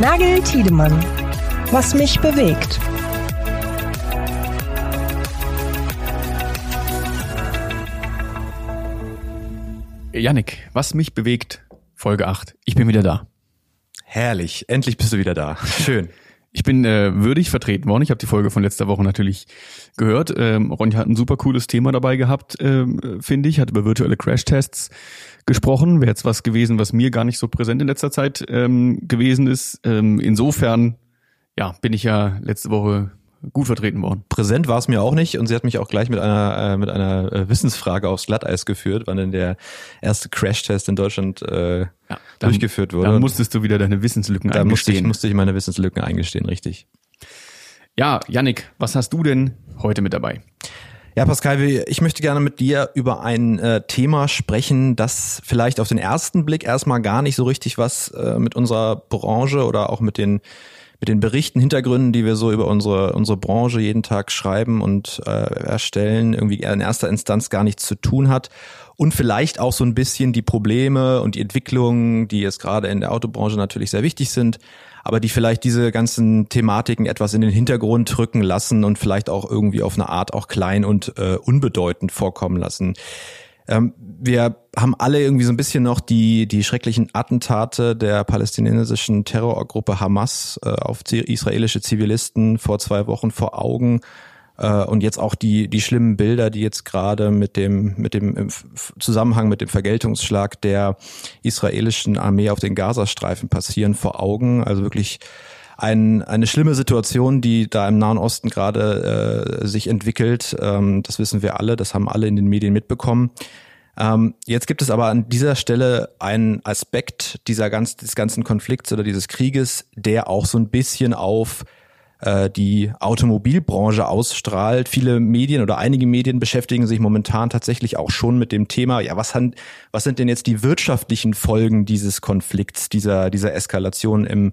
Nagel Tiedemann. Was mich bewegt. Yannick, was mich bewegt, Folge 8. Ich bin wieder da. Herrlich, endlich bist du wieder da. Schön. Ich bin äh, würdig vertreten worden. Ich habe die Folge von letzter Woche natürlich gehört. Ähm, Ronja hat ein super cooles Thema dabei gehabt, ähm, finde ich. Hat über virtuelle Crashtests gesprochen. Wäre jetzt was gewesen, was mir gar nicht so präsent in letzter Zeit ähm, gewesen ist. Ähm, insofern, ja, bin ich ja letzte Woche gut vertreten worden. Präsent war es mir auch nicht und sie hat mich auch gleich mit einer äh, mit einer äh, Wissensfrage aufs Glatteis geführt, wann denn der erste Crashtest in Deutschland äh, ja, dann, durchgeführt wurde. Dann musstest du wieder deine Wissenslücken da eingestehen. Da musste ich, musste ich meine Wissenslücken eingestehen, richtig. Ja, Yannick, was hast du denn heute mit dabei? Ja, Pascal, ich möchte gerne mit dir über ein äh, Thema sprechen, das vielleicht auf den ersten Blick erstmal gar nicht so richtig was äh, mit unserer Branche oder auch mit den mit den Berichten, Hintergründen, die wir so über unsere, unsere Branche jeden Tag schreiben und äh, erstellen, irgendwie in erster Instanz gar nichts zu tun hat. Und vielleicht auch so ein bisschen die Probleme und die Entwicklungen, die jetzt gerade in der Autobranche natürlich sehr wichtig sind, aber die vielleicht diese ganzen Thematiken etwas in den Hintergrund rücken lassen und vielleicht auch irgendwie auf eine Art auch klein und äh, unbedeutend vorkommen lassen. Ähm, wir haben alle irgendwie so ein bisschen noch die, die schrecklichen Attentate der palästinensischen Terrorgruppe Hamas äh, auf israelische Zivilisten vor zwei Wochen vor Augen. Äh, und jetzt auch die, die schlimmen Bilder, die jetzt gerade mit dem, mit dem im Zusammenhang mit dem Vergeltungsschlag der israelischen Armee auf den Gazastreifen passieren vor Augen. Also wirklich ein, eine schlimme Situation, die da im Nahen Osten gerade äh, sich entwickelt. Ähm, das wissen wir alle, das haben alle in den Medien mitbekommen. Ähm, jetzt gibt es aber an dieser Stelle einen Aspekt dieser ganz, des ganzen Konflikts oder dieses Krieges, der auch so ein bisschen auf äh, die Automobilbranche ausstrahlt. Viele Medien oder einige Medien beschäftigen sich momentan tatsächlich auch schon mit dem Thema, ja, was, han, was sind denn jetzt die wirtschaftlichen Folgen dieses Konflikts, dieser, dieser Eskalation im,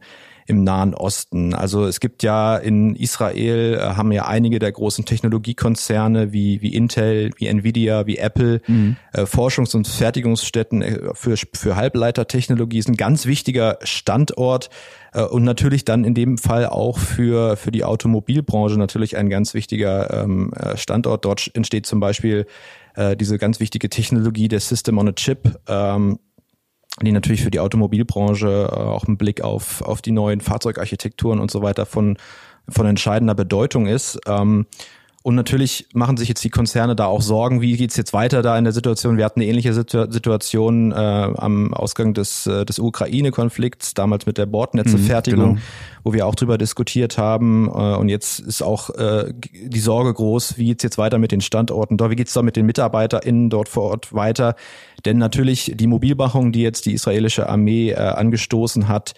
im Nahen Osten. Also es gibt ja in Israel äh, haben ja einige der großen Technologiekonzerne wie, wie Intel, wie Nvidia, wie Apple mhm. äh, Forschungs- und Fertigungsstätten äh, für, für Halbleitertechnologie ist ein ganz wichtiger Standort äh, und natürlich dann in dem Fall auch für, für die Automobilbranche natürlich ein ganz wichtiger ähm, äh, Standort. Dort entsteht zum Beispiel diese ganz wichtige Technologie der System on a Chip. Ähm, die natürlich für die Automobilbranche äh, auch ein Blick auf, auf die neuen Fahrzeugarchitekturen und so weiter von, von entscheidender Bedeutung ist. Ähm, und natürlich machen sich jetzt die Konzerne da auch Sorgen, wie geht's jetzt weiter da in der Situation. Wir hatten eine ähnliche Situ Situation äh, am Ausgang des, äh, des Ukraine-Konflikts, damals mit der Bordnetzefertigung, mhm, genau. wo wir auch drüber diskutiert haben. Äh, und jetzt ist auch äh, die Sorge groß, wie geht's jetzt weiter mit den Standorten dort, wie geht's da mit den MitarbeiterInnen dort vor Ort weiter. Denn natürlich die Mobilmachung, die jetzt die israelische Armee äh, angestoßen hat,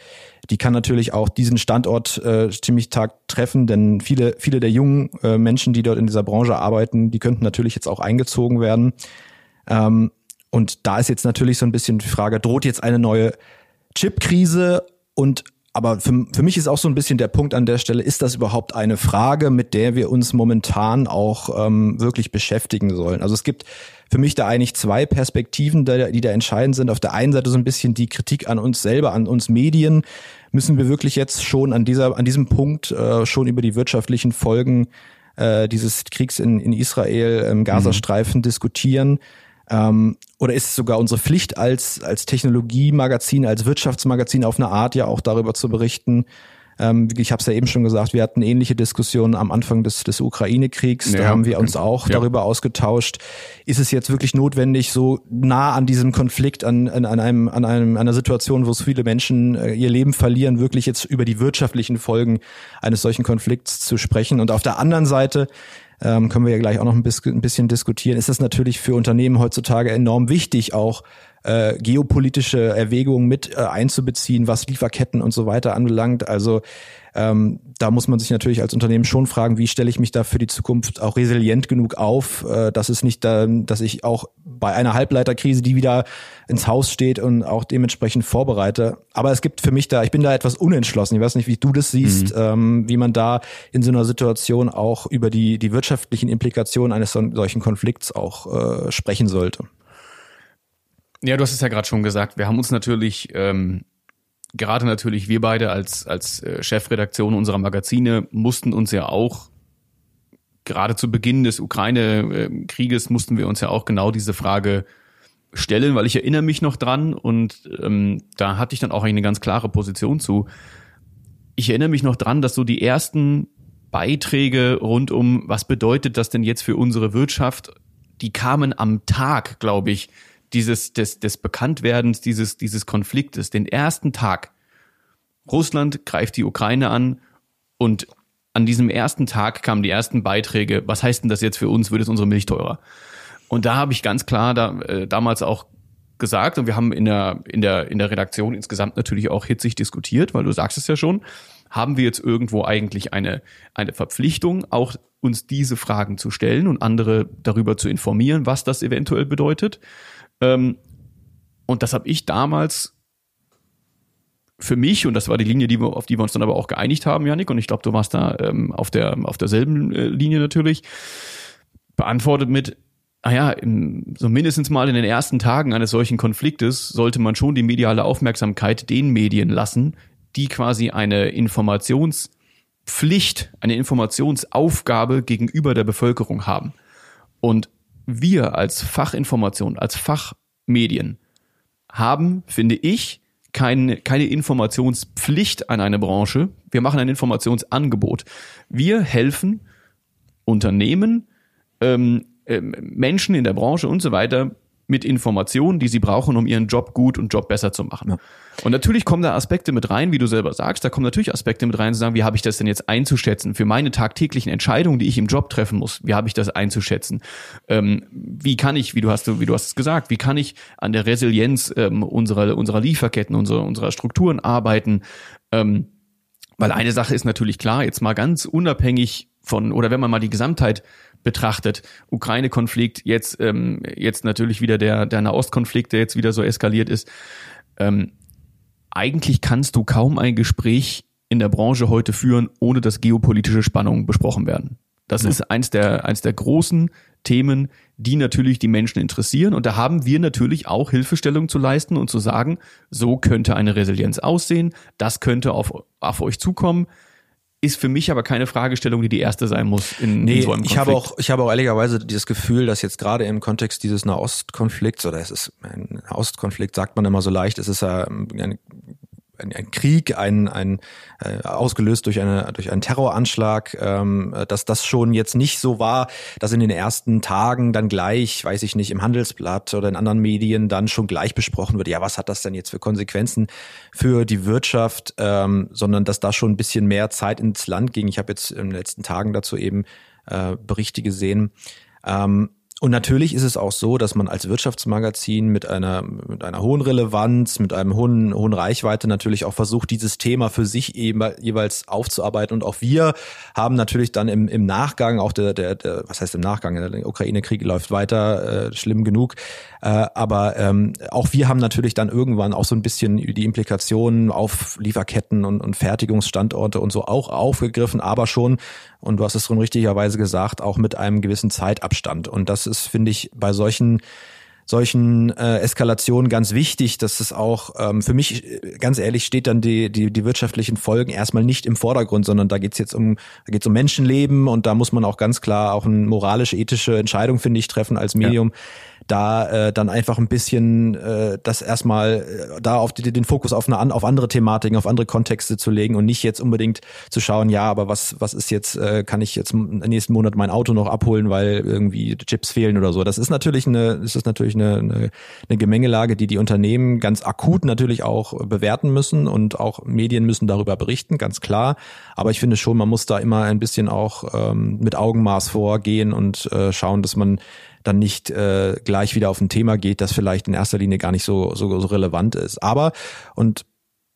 die kann natürlich auch diesen Standort äh, ziemlich tag treffen, denn viele, viele der jungen äh, Menschen, die dort in dieser Branche arbeiten, die könnten natürlich jetzt auch eingezogen werden. Ähm, und da ist jetzt natürlich so ein bisschen die Frage, droht jetzt eine neue Chipkrise und aber für, für mich ist auch so ein bisschen der Punkt an der Stelle, ist das überhaupt eine Frage, mit der wir uns momentan auch ähm, wirklich beschäftigen sollen? Also es gibt für mich da eigentlich zwei Perspektiven, die da entscheidend sind. Auf der einen Seite so ein bisschen die Kritik an uns selber, an uns Medien. Müssen wir wirklich jetzt schon an dieser, an diesem Punkt äh, schon über die wirtschaftlichen Folgen äh, dieses Kriegs in, in Israel im Gazastreifen mhm. diskutieren? Ähm, oder ist es sogar unsere Pflicht als, als Technologiemagazin, als Wirtschaftsmagazin auf eine Art ja auch darüber zu berichten, ähm, ich habe es ja eben schon gesagt, wir hatten ähnliche Diskussionen am Anfang des, des Ukraine-Kriegs. Ja, da haben wir uns auch ja. darüber ausgetauscht. Ist es jetzt wirklich notwendig, so nah an diesem Konflikt, an, an, einem, an einem, einer Situation, wo so viele Menschen äh, ihr Leben verlieren, wirklich jetzt über die wirtschaftlichen Folgen eines solchen Konflikts zu sprechen? Und auf der anderen Seite ähm, können wir ja gleich auch noch ein bisschen, ein bisschen diskutieren, ist es natürlich für Unternehmen heutzutage enorm wichtig, auch äh, geopolitische Erwägungen mit äh, einzubeziehen, was Lieferketten und so weiter anbelangt. Also ähm, da muss man sich natürlich als Unternehmen schon fragen, wie stelle ich mich da für die Zukunft auch resilient genug auf, äh, dass es nicht, äh, dass ich auch bei einer Halbleiterkrise, die wieder ins Haus steht und auch dementsprechend vorbereite. Aber es gibt für mich da, ich bin da etwas unentschlossen. Ich weiß nicht, wie du das siehst, mhm. ähm, wie man da in so einer Situation auch über die, die wirtschaftlichen Implikationen eines solchen Konflikts auch äh, sprechen sollte. Ja, du hast es ja gerade schon gesagt. Wir haben uns natürlich ähm, gerade natürlich wir beide als, als äh, Chefredaktion unserer Magazine mussten uns ja auch gerade zu Beginn des Ukraine-Krieges mussten wir uns ja auch genau diese Frage stellen, weil ich erinnere mich noch dran und ähm, da hatte ich dann auch eine ganz klare Position zu. Ich erinnere mich noch dran, dass so die ersten Beiträge rund um, was bedeutet das denn jetzt für unsere Wirtschaft, die kamen am Tag, glaube ich, dieses des, des Bekanntwerdens dieses dieses Konfliktes, den ersten Tag. Russland greift die Ukraine an und an diesem ersten Tag kamen die ersten Beiträge. Was heißt denn das jetzt für uns? Wird es unsere Milch teurer? Und da habe ich ganz klar da, äh, damals auch gesagt und wir haben in der in der in der Redaktion insgesamt natürlich auch hitzig diskutiert, weil du sagst es ja schon, haben wir jetzt irgendwo eigentlich eine eine Verpflichtung, auch uns diese Fragen zu stellen und andere darüber zu informieren, was das eventuell bedeutet. Ähm, und das habe ich damals für mich, und das war die Linie, die wir, auf die wir uns dann aber auch geeinigt haben, Janik, und ich glaube, du warst da ähm, auf, der, auf derselben äh, Linie natürlich, beantwortet mit, naja, ah so mindestens mal in den ersten Tagen eines solchen Konfliktes sollte man schon die mediale Aufmerksamkeit den Medien lassen, die quasi eine Informationspflicht, eine Informationsaufgabe gegenüber der Bevölkerung haben. Und wir als Fachinformation, als Fachmedien haben, finde ich, keine, keine Informationspflicht an eine Branche. Wir machen ein Informationsangebot. Wir helfen Unternehmen, ähm, äh, Menschen in der Branche und so weiter mit Informationen, die sie brauchen, um ihren Job gut und Job besser zu machen. Ja. Und natürlich kommen da Aspekte mit rein, wie du selber sagst, da kommen natürlich Aspekte mit rein, zu sagen, wie habe ich das denn jetzt einzuschätzen für meine tagtäglichen Entscheidungen, die ich im Job treffen muss, wie habe ich das einzuschätzen? Ähm, wie kann ich, wie du hast, wie du hast es gesagt, wie kann ich an der Resilienz ähm, unserer, unserer Lieferketten, unserer, unserer Strukturen arbeiten? Ähm, weil eine Sache ist natürlich klar, jetzt mal ganz unabhängig von, oder wenn man mal die Gesamtheit betrachtet. Ukraine-Konflikt, jetzt, ähm, jetzt natürlich wieder der, der Nahostkonflikt, der jetzt wieder so eskaliert ist. Ähm, eigentlich kannst du kaum ein Gespräch in der Branche heute führen, ohne dass geopolitische Spannungen besprochen werden. Das ja. ist eins der, eins der großen Themen, die natürlich die Menschen interessieren. Und da haben wir natürlich auch Hilfestellung zu leisten und zu sagen, so könnte eine Resilienz aussehen, das könnte auf, auf euch zukommen ist für mich aber keine Fragestellung, die die erste sein muss in, nee, in so einem Konflikt. Ich habe auch, ich habe auch ehrlicherweise dieses Gefühl, dass jetzt gerade im Kontext dieses Nahostkonflikts oder es ist ein Nahostkonflikt, sagt man immer so leicht, es ist ja ein ein, ein Krieg, ein, ein äh, ausgelöst durch eine durch einen Terroranschlag, ähm, dass das schon jetzt nicht so war, dass in den ersten Tagen dann gleich, weiß ich nicht, im Handelsblatt oder in anderen Medien dann schon gleich besprochen wird, ja, was hat das denn jetzt für Konsequenzen für die Wirtschaft, ähm, sondern dass da schon ein bisschen mehr Zeit ins Land ging. Ich habe jetzt in den letzten Tagen dazu eben äh, Berichte gesehen. Ähm, und natürlich ist es auch so, dass man als Wirtschaftsmagazin mit einer, mit einer hohen Relevanz, mit einem hohen, hohen Reichweite natürlich auch versucht, dieses Thema für sich eben jeweils aufzuarbeiten. Und auch wir haben natürlich dann im, im Nachgang, auch der, der, der, was heißt im Nachgang, der Ukraine-Krieg läuft weiter, äh, schlimm genug. Äh, aber ähm, auch wir haben natürlich dann irgendwann auch so ein bisschen die Implikationen auf Lieferketten und, und Fertigungsstandorte und so auch aufgegriffen, aber schon und du hast es schon richtigerweise gesagt, auch mit einem gewissen Zeitabstand. Und das ist, finde ich, bei solchen solchen äh, Eskalationen ganz wichtig, dass es auch ähm, für mich ganz ehrlich steht dann die, die die wirtschaftlichen Folgen erstmal nicht im Vordergrund, sondern da geht's jetzt um da geht's um Menschenleben und da muss man auch ganz klar auch eine moralisch ethische Entscheidung finde ich treffen als Medium. Ja da äh, dann einfach ein bisschen äh, das erstmal äh, da auf die, den Fokus auf eine auf andere Thematiken, auf andere Kontexte zu legen und nicht jetzt unbedingt zu schauen, ja, aber was was ist jetzt äh, kann ich jetzt nächsten Monat mein Auto noch abholen, weil irgendwie Chips fehlen oder so. Das ist natürlich eine das ist natürlich eine, eine, eine Gemengelage, die die Unternehmen ganz akut natürlich auch bewerten müssen und auch Medien müssen darüber berichten, ganz klar. Aber ich finde schon, man muss da immer ein bisschen auch ähm, mit Augenmaß vorgehen und äh, schauen, dass man dann nicht äh, gleich wieder auf ein Thema geht, das vielleicht in erster Linie gar nicht so, so, so relevant ist. Aber, und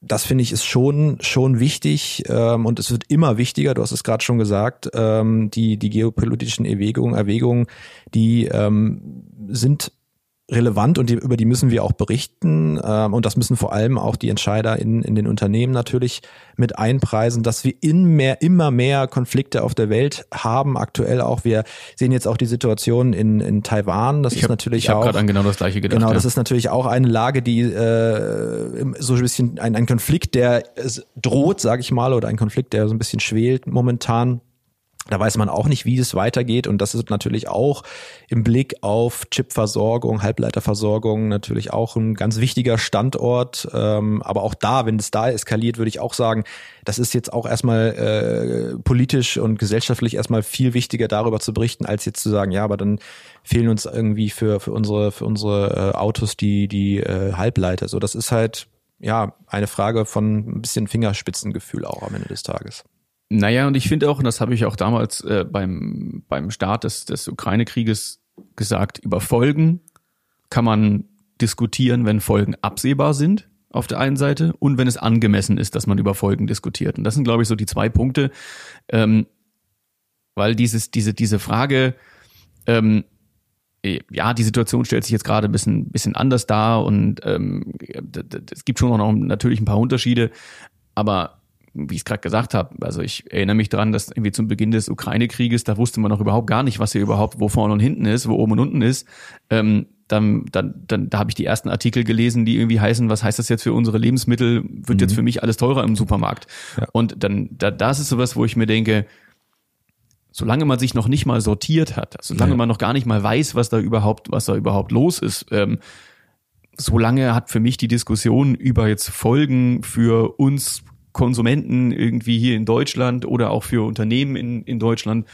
das finde ich ist schon schon wichtig ähm, und es wird immer wichtiger. Du hast es gerade schon gesagt. Ähm, die die geopolitischen Erwägungen Erwägungen, die ähm, sind relevant und die, über die müssen wir auch berichten. Ähm, und das müssen vor allem auch die Entscheider in, in den Unternehmen natürlich mit einpreisen, dass wir in mehr, immer mehr Konflikte auf der Welt haben. Aktuell auch. Wir sehen jetzt auch die Situation in, in Taiwan. Das ich ist hab, natürlich ich auch. gerade an genau das gleiche gedacht. Genau, das ja. ist natürlich auch eine Lage, die äh, so ein bisschen ein, ein Konflikt, der droht, sage ich mal, oder ein Konflikt, der so ein bisschen schwelt momentan. Da weiß man auch nicht, wie es weitergeht. Und das ist natürlich auch im Blick auf Chipversorgung, Halbleiterversorgung natürlich auch ein ganz wichtiger Standort. Ähm, aber auch da, wenn es da eskaliert, würde ich auch sagen, das ist jetzt auch erstmal äh, politisch und gesellschaftlich erstmal viel wichtiger darüber zu berichten, als jetzt zu sagen, ja, aber dann fehlen uns irgendwie für, für unsere, für unsere äh, Autos die, die äh, Halbleiter. So, das ist halt ja eine Frage von ein bisschen Fingerspitzengefühl auch am Ende des Tages. Naja, und ich finde auch, und das habe ich auch damals äh, beim, beim Start des, des Ukraine-Krieges gesagt, über Folgen kann man diskutieren, wenn Folgen absehbar sind auf der einen Seite und wenn es angemessen ist, dass man über Folgen diskutiert. Und das sind, glaube ich, so die zwei Punkte, ähm, weil dieses, diese, diese Frage, ähm, ja, die Situation stellt sich jetzt gerade ein bisschen, bisschen anders dar und ähm, es gibt schon noch natürlich ein paar Unterschiede, aber wie ich es gerade gesagt habe, also ich erinnere mich dran, dass irgendwie zum Beginn des Ukraine-Krieges, da wusste man noch überhaupt gar nicht, was hier überhaupt, wo vorne und hinten ist, wo oben und unten ist. Ähm, dann, dann, dann da habe ich die ersten Artikel gelesen, die irgendwie heißen, was heißt das jetzt für unsere Lebensmittel? Wird mhm. jetzt für mich alles teurer im Supermarkt? Ja. Und dann, da, das ist sowas, wo ich mir denke, solange man sich noch nicht mal sortiert hat, solange ja. man noch gar nicht mal weiß, was da überhaupt, was da überhaupt los ist, ähm, solange hat für mich die Diskussion über jetzt Folgen für uns Konsumenten irgendwie hier in Deutschland oder auch für Unternehmen in, in Deutschland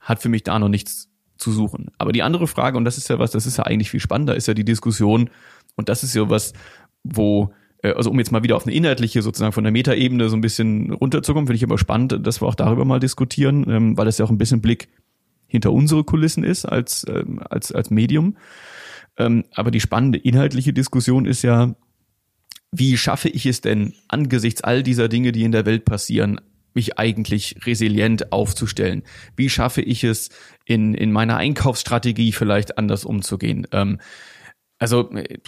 hat für mich da noch nichts zu suchen. Aber die andere Frage, und das ist ja was, das ist ja eigentlich viel spannender, ist ja die Diskussion, und das ist ja was, wo, äh, also um jetzt mal wieder auf eine inhaltliche, sozusagen von der Metaebene so ein bisschen runterzukommen, finde ich aber spannend, dass wir auch darüber mal diskutieren, ähm, weil das ja auch ein bisschen Blick hinter unsere Kulissen ist als, ähm, als, als Medium. Ähm, aber die spannende inhaltliche Diskussion ist ja, wie schaffe ich es denn angesichts all dieser Dinge, die in der Welt passieren, mich eigentlich resilient aufzustellen? Wie schaffe ich es, in, in meiner Einkaufsstrategie vielleicht anders umzugehen? Ähm, also äh,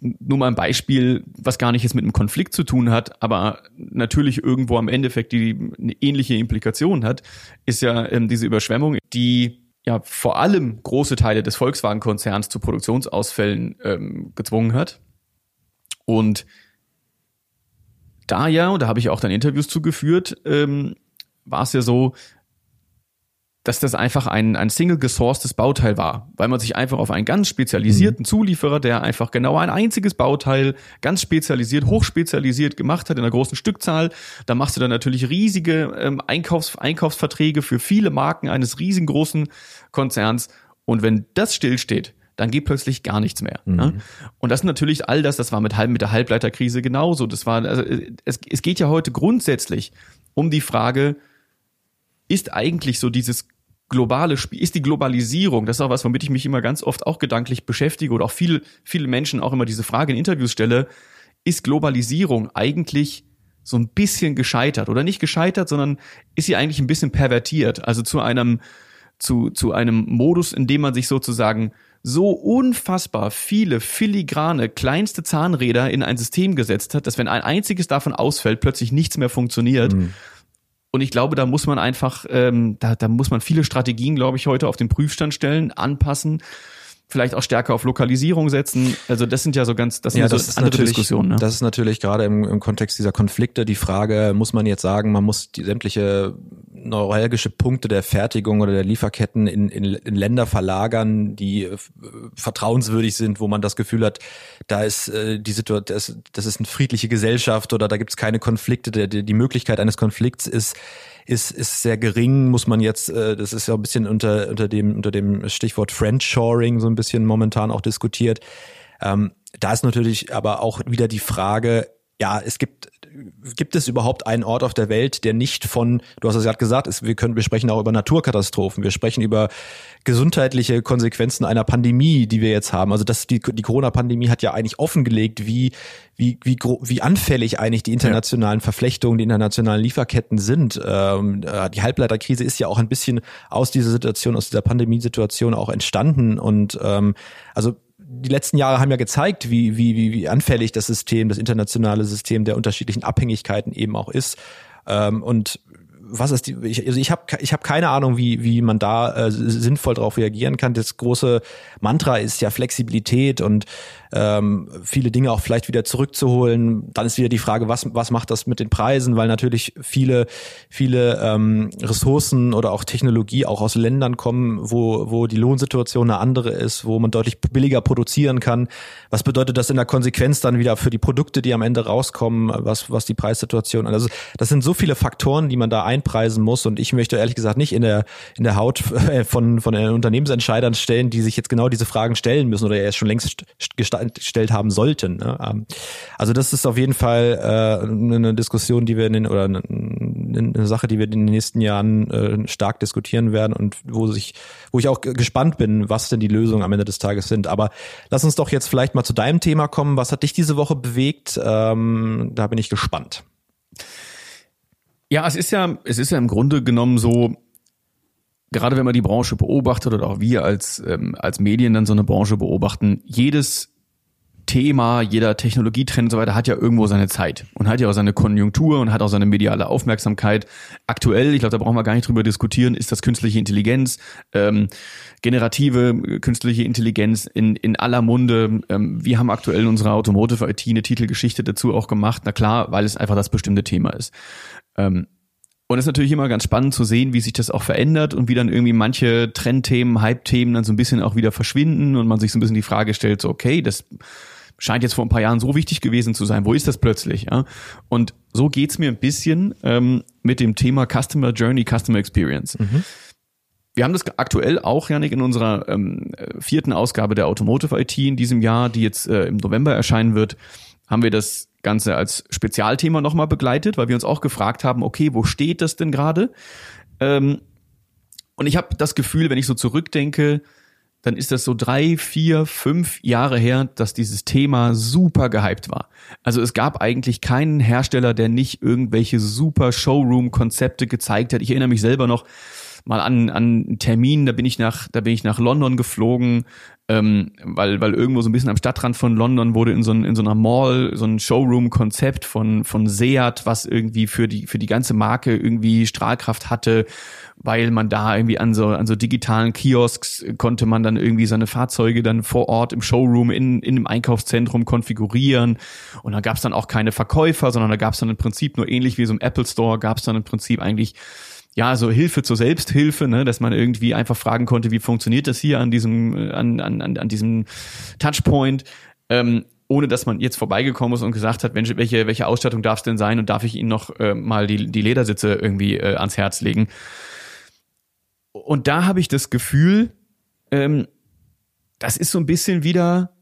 nur mal ein Beispiel, was gar nicht jetzt mit einem Konflikt zu tun hat, aber natürlich irgendwo am Endeffekt die eine ähnliche Implikation hat, ist ja ähm, diese Überschwemmung, die ja vor allem große Teile des Volkswagen-Konzerns zu Produktionsausfällen ähm, gezwungen hat. Und da ja, und da habe ich auch dann Interviews zugeführt, ähm, war es ja so, dass das einfach ein, ein single gesourcedes Bauteil war, weil man sich einfach auf einen ganz spezialisierten mhm. Zulieferer, der einfach genau ein einziges Bauteil ganz spezialisiert, hochspezialisiert gemacht hat in einer großen Stückzahl. Da machst du dann natürlich riesige ähm, Einkaufs Einkaufsverträge für viele Marken eines riesengroßen Konzerns. Und wenn das stillsteht, dann geht plötzlich gar nichts mehr. Mhm. Ne? Und das ist natürlich all das, das war mit, mit der Halbleiterkrise genauso. Das war, also es, es geht ja heute grundsätzlich um die Frage, ist eigentlich so dieses globale Spiel, ist die Globalisierung, das ist auch was, womit ich mich immer ganz oft auch gedanklich beschäftige oder auch viele, viele Menschen auch immer diese Frage in Interviews stelle, ist Globalisierung eigentlich so ein bisschen gescheitert oder nicht gescheitert, sondern ist sie eigentlich ein bisschen pervertiert, also zu einem, zu, zu einem Modus, in dem man sich sozusagen so unfassbar viele filigrane kleinste Zahnräder in ein System gesetzt hat, dass wenn ein einziges davon ausfällt, plötzlich nichts mehr funktioniert. Mhm. Und ich glaube, da muss man einfach, ähm, da, da muss man viele Strategien, glaube ich, heute auf den Prüfstand stellen, anpassen vielleicht auch stärker auf Lokalisierung setzen. Also das sind ja so ganz, das sind ja, so das ist andere Diskussionen. Ne? Das ist natürlich gerade im, im Kontext dieser Konflikte die Frage, muss man jetzt sagen, man muss die sämtliche neuralgische Punkte der Fertigung oder der Lieferketten in, in, in Länder verlagern, die äh, vertrauenswürdig sind, wo man das Gefühl hat, da ist äh, die Situation, das, das ist eine friedliche Gesellschaft oder da gibt es keine Konflikte, der, die Möglichkeit eines Konflikts ist ist, ist sehr gering, muss man jetzt, äh, das ist ja ein bisschen unter, unter, dem, unter dem Stichwort Friendshoring so ein bisschen momentan auch diskutiert. Ähm, da ist natürlich aber auch wieder die Frage, ja, es gibt gibt es überhaupt einen Ort auf der Welt, der nicht von, du hast es gerade gesagt, ist, wir können, wir sprechen auch über Naturkatastrophen, wir sprechen über gesundheitliche Konsequenzen einer Pandemie, die wir jetzt haben. Also das, die, die Corona-Pandemie hat ja eigentlich offengelegt, wie, wie, wie, wie anfällig eigentlich die internationalen Verflechtungen, die internationalen Lieferketten sind. Ähm, äh, die Halbleiterkrise ist ja auch ein bisschen aus dieser Situation, aus dieser Pandemiesituation auch entstanden und ähm, also die letzten Jahre haben ja gezeigt, wie, wie, wie, wie anfällig das System, das internationale System der unterschiedlichen Abhängigkeiten eben auch ist. Ähm, und was ist die, ich, also ich habe ich hab keine Ahnung, wie, wie man da äh, sinnvoll darauf reagieren kann. Das große Mantra ist ja Flexibilität und ähm, viele Dinge auch vielleicht wieder zurückzuholen. Dann ist wieder die Frage, was, was macht das mit den Preisen, weil natürlich viele, viele ähm, Ressourcen oder auch Technologie auch aus Ländern kommen, wo, wo die Lohnsituation eine andere ist, wo man deutlich billiger produzieren kann. Was bedeutet das in der Konsequenz dann wieder für die Produkte, die am Ende rauskommen, was, was die Preissituation, also das sind so viele Faktoren, die man da einpreisen muss und ich möchte ehrlich gesagt nicht in der, in der Haut von, von den Unternehmensentscheidern stellen, die sich jetzt genau diese Fragen stellen müssen oder erst schon längst gestalten gestellt haben sollten. Ne? Ähm, also das ist auf jeden Fall äh, eine Diskussion, die wir in den, oder eine, eine Sache, die wir in den nächsten Jahren äh, stark diskutieren werden und wo sich, wo ich auch gespannt bin, was denn die Lösungen am Ende des Tages sind. Aber lass uns doch jetzt vielleicht mal zu deinem Thema kommen. Was hat dich diese Woche bewegt? Ähm, da bin ich gespannt. Ja, es ist ja, es ist ja im Grunde genommen so, gerade wenn man die Branche beobachtet oder auch wir als, ähm, als Medien dann so eine Branche beobachten, jedes Thema, jeder Technologietrend und so weiter hat ja irgendwo seine Zeit und hat ja auch seine Konjunktur und hat auch seine mediale Aufmerksamkeit. Aktuell, ich glaube, da brauchen wir gar nicht drüber diskutieren, ist das künstliche Intelligenz, ähm, generative äh, künstliche Intelligenz in, in aller Munde. Ähm, wir haben aktuell in unserer Automotive IT eine Titelgeschichte dazu auch gemacht. Na klar, weil es einfach das bestimmte Thema ist. Ähm, und es ist natürlich immer ganz spannend zu sehen, wie sich das auch verändert und wie dann irgendwie manche Trendthemen, Hype-Themen dann so ein bisschen auch wieder verschwinden und man sich so ein bisschen die Frage stellt, so okay, das scheint jetzt vor ein paar Jahren so wichtig gewesen zu sein. Wo ist das plötzlich? Ja? Und so geht's mir ein bisschen ähm, mit dem Thema Customer Journey, Customer Experience. Mhm. Wir haben das aktuell auch, Janik, in unserer ähm, vierten Ausgabe der Automotive IT in diesem Jahr, die jetzt äh, im November erscheinen wird, haben wir das Ganze als Spezialthema nochmal begleitet, weil wir uns auch gefragt haben, okay, wo steht das denn gerade? Ähm, und ich habe das Gefühl, wenn ich so zurückdenke, dann ist das so drei, vier, fünf Jahre her, dass dieses Thema super gehypt war. Also es gab eigentlich keinen Hersteller, der nicht irgendwelche super Showroom-Konzepte gezeigt hat. Ich erinnere mich selber noch mal an, an Termin, da bin ich nach, da bin ich nach London geflogen, ähm, weil, weil irgendwo so ein bisschen am Stadtrand von London wurde in so, in so einer Mall so ein Showroom-Konzept von, von Seat, was irgendwie für die, für die ganze Marke irgendwie Strahlkraft hatte weil man da irgendwie an so, an so digitalen Kiosks konnte man dann irgendwie seine Fahrzeuge dann vor Ort im Showroom in, in dem Einkaufszentrum konfigurieren. Und da gab es dann auch keine Verkäufer, sondern da gab es dann im Prinzip nur ähnlich wie so im Apple Store, gab es dann im Prinzip eigentlich ja, so Hilfe zur Selbsthilfe, ne, dass man irgendwie einfach fragen konnte, wie funktioniert das hier an diesem, an, an, an diesem Touchpoint. Ähm, ohne dass man jetzt vorbeigekommen ist und gesagt hat, Mensch, welche, welche Ausstattung darf es denn sein und darf ich Ihnen noch äh, mal die, die Ledersitze irgendwie äh, ans Herz legen. Und da habe ich das Gefühl, ähm, das ist so ein bisschen wieder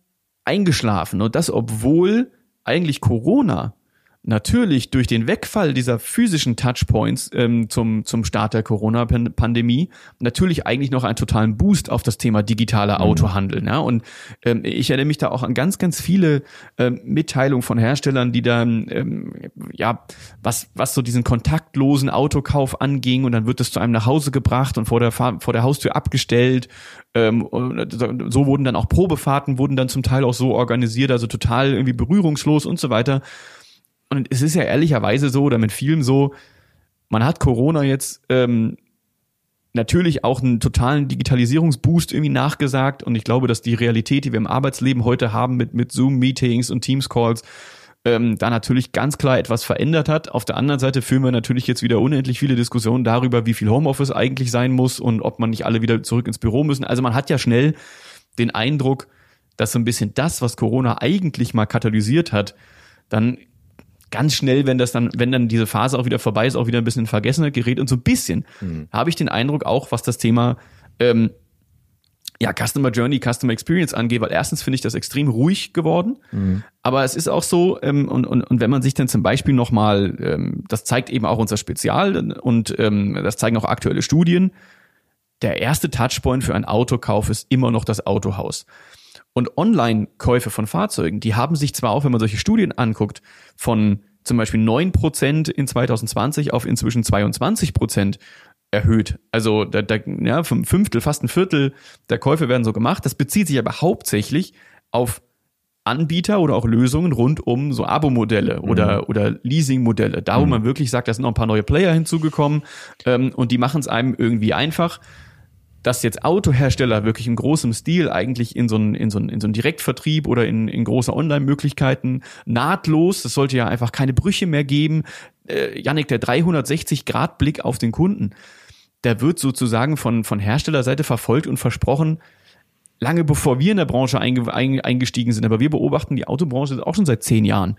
eingeschlafen. Und das, obwohl eigentlich Corona natürlich durch den Wegfall dieser physischen Touchpoints ähm, zum, zum Start der Corona-Pandemie natürlich eigentlich noch einen totalen Boost auf das Thema digitaler mhm. Autohandel. Ja? Und ähm, ich erinnere mich da auch an ganz, ganz viele ähm, Mitteilungen von Herstellern, die dann, ähm, ja, was, was so diesen kontaktlosen Autokauf anging und dann wird es zu einem nach Hause gebracht und vor der, vor der Haustür abgestellt. Ähm, so wurden dann auch Probefahrten, wurden dann zum Teil auch so organisiert, also total irgendwie berührungslos und so weiter. Und es ist ja ehrlicherweise so oder mit vielen so, man hat Corona jetzt ähm, natürlich auch einen totalen Digitalisierungsboost irgendwie nachgesagt und ich glaube, dass die Realität, die wir im Arbeitsleben heute haben mit, mit Zoom-Meetings und Teams-Calls, ähm, da natürlich ganz klar etwas verändert hat. Auf der anderen Seite führen wir natürlich jetzt wieder unendlich viele Diskussionen darüber, wie viel Homeoffice eigentlich sein muss und ob man nicht alle wieder zurück ins Büro müssen. Also man hat ja schnell den Eindruck, dass so ein bisschen das, was Corona eigentlich mal katalysiert hat, dann ganz schnell, wenn das dann, wenn dann diese Phase auch wieder vorbei ist, auch wieder ein bisschen in Vergessenheit gerät und so ein bisschen mhm. habe ich den Eindruck auch, was das Thema ähm, ja, Customer Journey, Customer Experience angeht, weil erstens finde ich das extrem ruhig geworden, mhm. aber es ist auch so, ähm, und, und, und wenn man sich dann zum Beispiel nochmal, ähm, das zeigt eben auch unser Spezial und ähm, das zeigen auch aktuelle Studien, der erste Touchpoint für einen Autokauf ist immer noch das Autohaus. Und Online-Käufe von Fahrzeugen, die haben sich zwar auch, wenn man solche Studien anguckt, von zum Beispiel neun Prozent in 2020 auf inzwischen 22 Prozent erhöht. Also da, da, ja, vom Fünftel, fast ein Viertel der Käufe werden so gemacht. Das bezieht sich aber hauptsächlich auf Anbieter oder auch Lösungen rund um so Abo-Modelle oder, mhm. oder Leasing-Modelle. Da, wo mhm. man wirklich sagt, da sind noch ein paar neue Player hinzugekommen ähm, und die machen es einem irgendwie einfach. Dass jetzt Autohersteller wirklich in großem Stil eigentlich in so einen, in so einen, in so einen Direktvertrieb oder in, in große Online-Möglichkeiten nahtlos, das sollte ja einfach keine Brüche mehr geben. Äh, Yannick, der 360-Grad-Blick auf den Kunden, der wird sozusagen von, von Herstellerseite verfolgt und versprochen, lange bevor wir in der Branche eingestiegen sind. Aber wir beobachten die Autobranche auch schon seit zehn Jahren.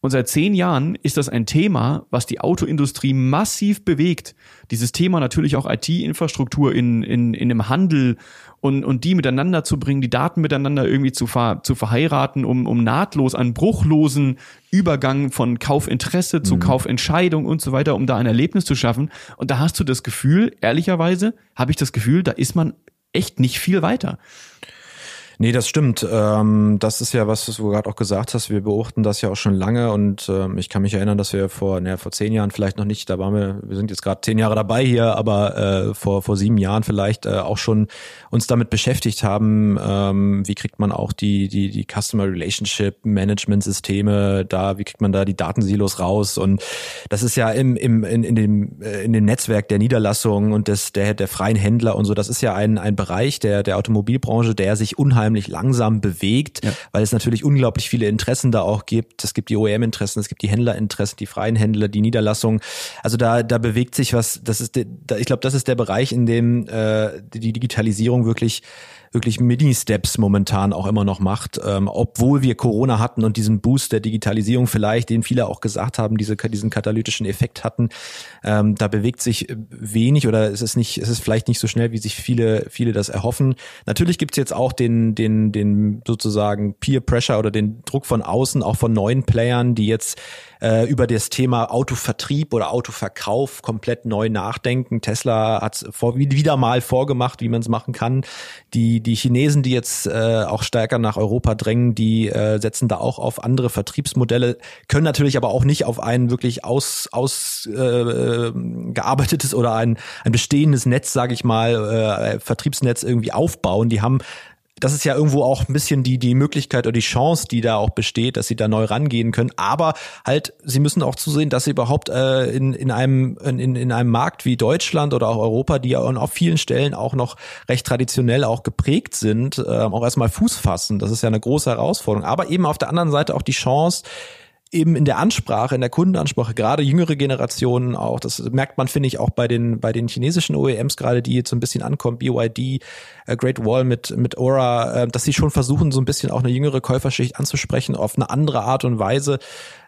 Und seit zehn Jahren ist das ein Thema, was die Autoindustrie massiv bewegt. Dieses Thema natürlich auch IT-Infrastruktur in, in, in dem Handel und, und die miteinander zu bringen, die Daten miteinander irgendwie zu, ver, zu verheiraten, um, um nahtlos einen bruchlosen Übergang von Kaufinteresse zu mhm. Kaufentscheidung und so weiter, um da ein Erlebnis zu schaffen. Und da hast du das Gefühl, ehrlicherweise, habe ich das Gefühl, da ist man echt nicht viel weiter. Nee, das stimmt. Ähm, das ist ja was, was du gerade auch gesagt hast. Wir beobachten das ja auch schon lange und ähm, ich kann mich erinnern, dass wir vor, naja, vor zehn Jahren vielleicht noch nicht, da waren wir, wir sind jetzt gerade zehn Jahre dabei hier, aber äh, vor, vor sieben Jahren vielleicht äh, auch schon uns damit beschäftigt haben, ähm, wie kriegt man auch die, die, die Customer Relationship Management Systeme da, wie kriegt man da die Datensilos raus und das ist ja im, im, in, in, dem, äh, in dem Netzwerk der Niederlassungen und des, der, der freien Händler und so, das ist ja ein, ein Bereich der, der Automobilbranche, der sich unheimlich unheimlich langsam bewegt, ja. weil es natürlich unglaublich viele Interessen da auch gibt. Es gibt die OEM-Interessen, es gibt die Händlerinteressen, die freien Händler, die Niederlassungen. Also da, da bewegt sich was, das ist, da, ich glaube, das ist der Bereich, in dem äh, die Digitalisierung wirklich wirklich Mini-Steps momentan auch immer noch macht, ähm, obwohl wir Corona hatten und diesen Boost der Digitalisierung vielleicht, den viele auch gesagt haben, diese, diesen katalytischen Effekt hatten, ähm, da bewegt sich wenig oder es ist nicht, es ist vielleicht nicht so schnell, wie sich viele, viele das erhoffen. Natürlich gibt's jetzt auch den, den, den sozusagen Peer Pressure oder den Druck von außen, auch von neuen Playern, die jetzt äh, über das Thema Autovertrieb oder Autoverkauf komplett neu nachdenken. Tesla hat vor, wieder mal vorgemacht, wie man es machen kann. Die, die Chinesen, die jetzt äh, auch stärker nach Europa drängen, die äh, setzen da auch auf andere Vertriebsmodelle, können natürlich aber auch nicht auf ein wirklich aus, aus äh, oder ein, ein bestehendes Netz, sage ich mal, äh, Vertriebsnetz irgendwie aufbauen. Die haben das ist ja irgendwo auch ein bisschen die, die Möglichkeit oder die Chance, die da auch besteht, dass sie da neu rangehen können. Aber halt, sie müssen auch zusehen, dass sie überhaupt äh, in, in, einem, in, in einem Markt wie Deutschland oder auch Europa, die ja auf vielen Stellen auch noch recht traditionell auch geprägt sind, äh, auch erstmal Fuß fassen. Das ist ja eine große Herausforderung. Aber eben auf der anderen Seite auch die Chance, eben in der Ansprache, in der Kundenansprache, gerade jüngere Generationen auch, das merkt man, finde ich, auch bei den, bei den chinesischen OEMs gerade, die jetzt so ein bisschen ankommen, BYD, äh, Great Wall mit, mit Aura, äh, dass sie schon versuchen, so ein bisschen auch eine jüngere Käuferschicht anzusprechen auf eine andere Art und Weise.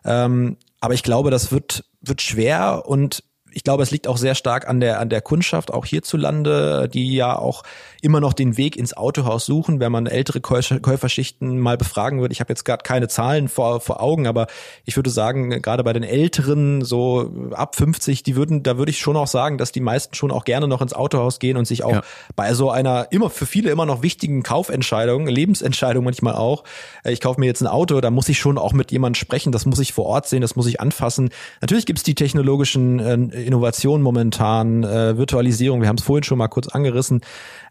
Ähm, aber ich glaube, das wird, wird schwer und ich glaube, es liegt auch sehr stark an der, an der Kundschaft, auch hierzulande, die ja auch immer noch den Weg ins Autohaus suchen, wenn man ältere Käuferschichten mal befragen würde. Ich habe jetzt gerade keine Zahlen vor, vor Augen, aber ich würde sagen, gerade bei den Älteren, so ab 50, die würden, da würde ich schon auch sagen, dass die meisten schon auch gerne noch ins Autohaus gehen und sich auch ja. bei so einer immer für viele immer noch wichtigen Kaufentscheidung, Lebensentscheidung manchmal auch, äh, ich kaufe mir jetzt ein Auto, da muss ich schon auch mit jemandem sprechen, das muss ich vor Ort sehen, das muss ich anfassen. Natürlich gibt's die technologischen äh, Innovationen momentan, äh, Virtualisierung, wir haben es vorhin schon mal kurz angerissen,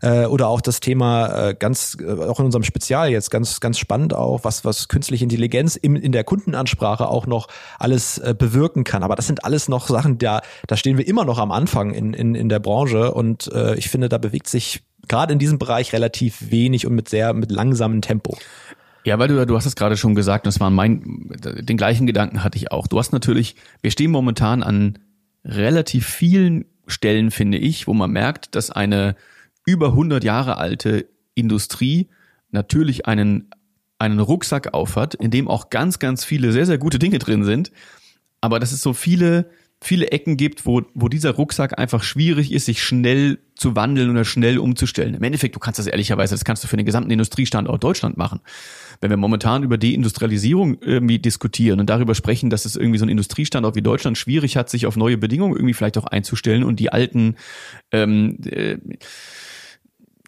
äh, oder auch das Thema äh, ganz, äh, auch in unserem Spezial jetzt ganz, ganz spannend auch, was, was künstliche Intelligenz im, in der Kundenansprache auch noch alles äh, bewirken kann. Aber das sind alles noch Sachen, da, da stehen wir immer noch am Anfang in, in, in der Branche und äh, ich finde, da bewegt sich gerade in diesem Bereich relativ wenig und mit sehr, mit langsamem Tempo. Ja, weil du, du hast es gerade schon gesagt, das war mein, den gleichen Gedanken hatte ich auch. Du hast natürlich, wir stehen momentan an relativ vielen Stellen, finde ich, wo man merkt, dass eine über 100 Jahre alte Industrie natürlich einen, einen Rucksack aufhat, in dem auch ganz, ganz viele sehr, sehr gute Dinge drin sind. Aber dass es so viele, viele Ecken gibt, wo, wo dieser Rucksack einfach schwierig ist, sich schnell zu wandeln oder schnell umzustellen. Im Endeffekt, du kannst das ehrlicherweise, das kannst du für den gesamten Industriestandort Deutschland machen. Wenn wir momentan über Deindustrialisierung irgendwie diskutieren und darüber sprechen, dass es irgendwie so ein Industriestandort wie Deutschland schwierig hat, sich auf neue Bedingungen irgendwie vielleicht auch einzustellen und die alten ähm, äh,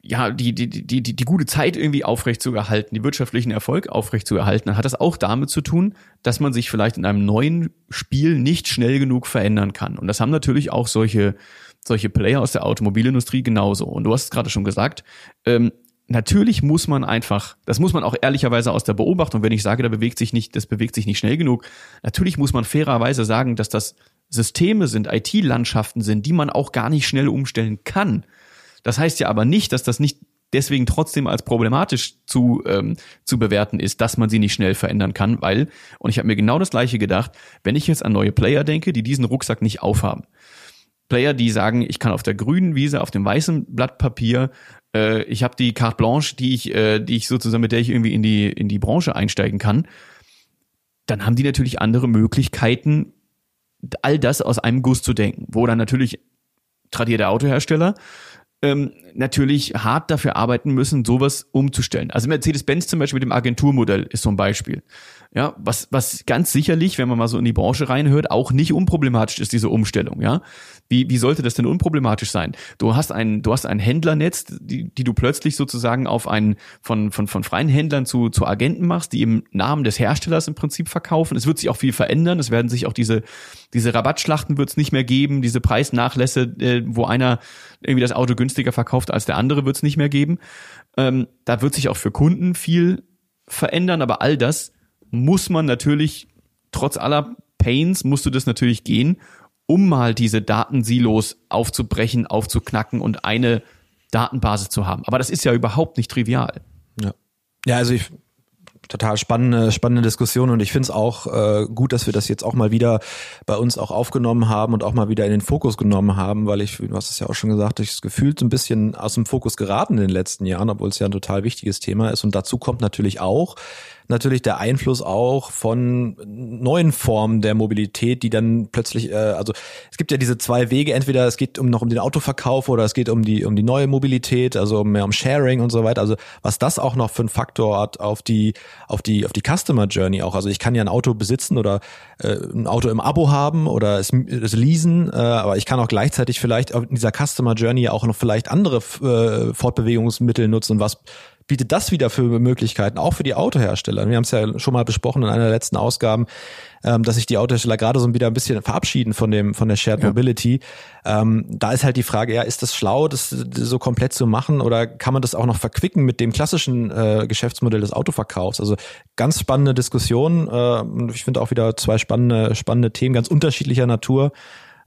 ja, die, die, die, die, die gute Zeit irgendwie aufrecht zu erhalten, die wirtschaftlichen Erfolg aufrecht zu erhalten, dann hat das auch damit zu tun, dass man sich vielleicht in einem neuen Spiel nicht schnell genug verändern kann. Und das haben natürlich auch solche, solche Player aus der Automobilindustrie genauso. Und du hast es gerade schon gesagt, ähm, natürlich muss man einfach, das muss man auch ehrlicherweise aus der Beobachtung, wenn ich sage, da bewegt sich nicht, das bewegt sich nicht schnell genug, natürlich muss man fairerweise sagen, dass das Systeme sind, IT-Landschaften sind, die man auch gar nicht schnell umstellen kann. Das heißt ja aber nicht, dass das nicht deswegen trotzdem als problematisch zu, ähm, zu bewerten ist, dass man sie nicht schnell verändern kann, weil, und ich habe mir genau das gleiche gedacht, wenn ich jetzt an neue Player denke, die diesen Rucksack nicht aufhaben. Player, die sagen, ich kann auf der grünen Wiese, auf dem weißen Blatt Papier, äh, ich habe die Carte Blanche, die ich, äh, die ich sozusagen, mit der ich irgendwie in die, in die Branche einsteigen kann, dann haben die natürlich andere Möglichkeiten, all das aus einem Guss zu denken, wo dann natürlich tradierte Autohersteller ähm, natürlich hart dafür arbeiten müssen, sowas umzustellen. Also Mercedes-Benz zum Beispiel mit dem Agenturmodell ist so ein Beispiel. Ja, was, was ganz sicherlich, wenn man mal so in die Branche reinhört, auch nicht unproblematisch ist, diese Umstellung, ja. Wie, wie sollte das denn unproblematisch sein? Du hast ein, du hast ein Händlernetz, die, die du plötzlich sozusagen auf einen, von, von, von freien Händlern zu, zu Agenten machst, die im Namen des Herstellers im Prinzip verkaufen. Es wird sich auch viel verändern. Es werden sich auch diese, diese Rabattschlachten wird es nicht mehr geben, diese Preisnachlässe, äh, wo einer irgendwie das Auto günstiger verkauft als der andere, wird es nicht mehr geben. Ähm, da wird sich auch für Kunden viel verändern, aber all das muss man natürlich, trotz aller Pains, musst du das natürlich gehen, um mal diese Datensilos aufzubrechen, aufzuknacken und eine Datenbasis zu haben. Aber das ist ja überhaupt nicht trivial. Ja, ja also ich total spannende, spannende Diskussion und ich finde es auch äh, gut, dass wir das jetzt auch mal wieder bei uns auch aufgenommen haben und auch mal wieder in den Fokus genommen haben, weil ich, du hast es ja auch schon gesagt, ich das gefühlt so ein bisschen aus dem Fokus geraten in den letzten Jahren, obwohl es ja ein total wichtiges Thema ist. Und dazu kommt natürlich auch, natürlich der Einfluss auch von neuen Formen der Mobilität, die dann plötzlich, äh, also es gibt ja diese zwei Wege, entweder es geht um noch um den Autoverkauf oder es geht um die um die neue Mobilität, also mehr um Sharing und so weiter. Also was das auch noch für einen Faktor hat auf die auf die auf die Customer Journey auch. Also ich kann ja ein Auto besitzen oder äh, ein Auto im Abo haben oder es, es leasen, äh, aber ich kann auch gleichzeitig vielleicht in dieser Customer Journey auch noch vielleicht andere äh, Fortbewegungsmittel nutzen, was bietet das wieder für Möglichkeiten, auch für die Autohersteller? Wir haben es ja schon mal besprochen in einer der letzten Ausgaben, ähm, dass sich die Autohersteller gerade so wieder ein bisschen verabschieden von dem von der Shared ja. Mobility. Ähm, da ist halt die Frage, ja, ist das schlau, das, so komplett zu machen oder kann man das auch noch verquicken mit dem klassischen äh, Geschäftsmodell des Autoverkaufs? Also ganz spannende Diskussion. Äh, ich finde auch wieder zwei spannende spannende Themen ganz unterschiedlicher Natur.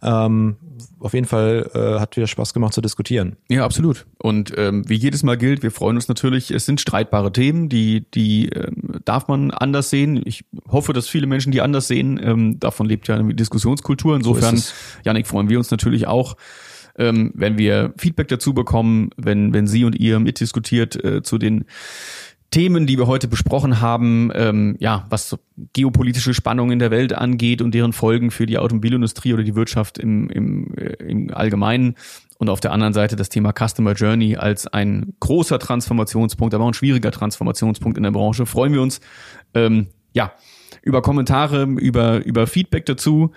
Ähm, auf jeden Fall äh, hat wieder Spaß gemacht zu diskutieren. Ja, absolut. Und ähm, wie jedes Mal gilt, wir freuen uns natürlich, es sind streitbare Themen, die, die ähm, darf man anders sehen. Ich hoffe, dass viele Menschen die anders sehen. Ähm, davon lebt ja eine Diskussionskultur. Insofern, so Janik, freuen wir uns natürlich auch. Ähm, wenn wir Feedback dazu bekommen, wenn, wenn Sie und ihr mitdiskutiert äh, zu den Themen, die wir heute besprochen haben, ähm, ja, was geopolitische Spannungen in der Welt angeht und deren Folgen für die Automobilindustrie oder die Wirtschaft im, im, äh, im Allgemeinen. Und auf der anderen Seite das Thema Customer Journey als ein großer Transformationspunkt, aber auch ein schwieriger Transformationspunkt in der Branche. Freuen wir uns, ähm, ja, über Kommentare, über, über Feedback dazu.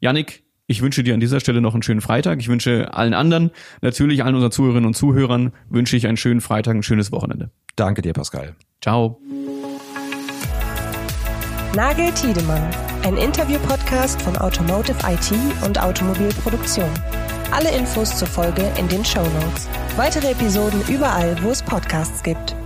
Yannick, ich wünsche dir an dieser Stelle noch einen schönen Freitag. Ich wünsche allen anderen, natürlich allen unseren Zuhörerinnen und Zuhörern, wünsche ich einen schönen Freitag, ein schönes Wochenende. Danke dir, Pascal. Ciao. Nagel Tiedemann, ein Interview-Podcast von Automotive IT und Automobilproduktion. Alle Infos zur Folge in den Show Notes. Weitere Episoden überall, wo es Podcasts gibt.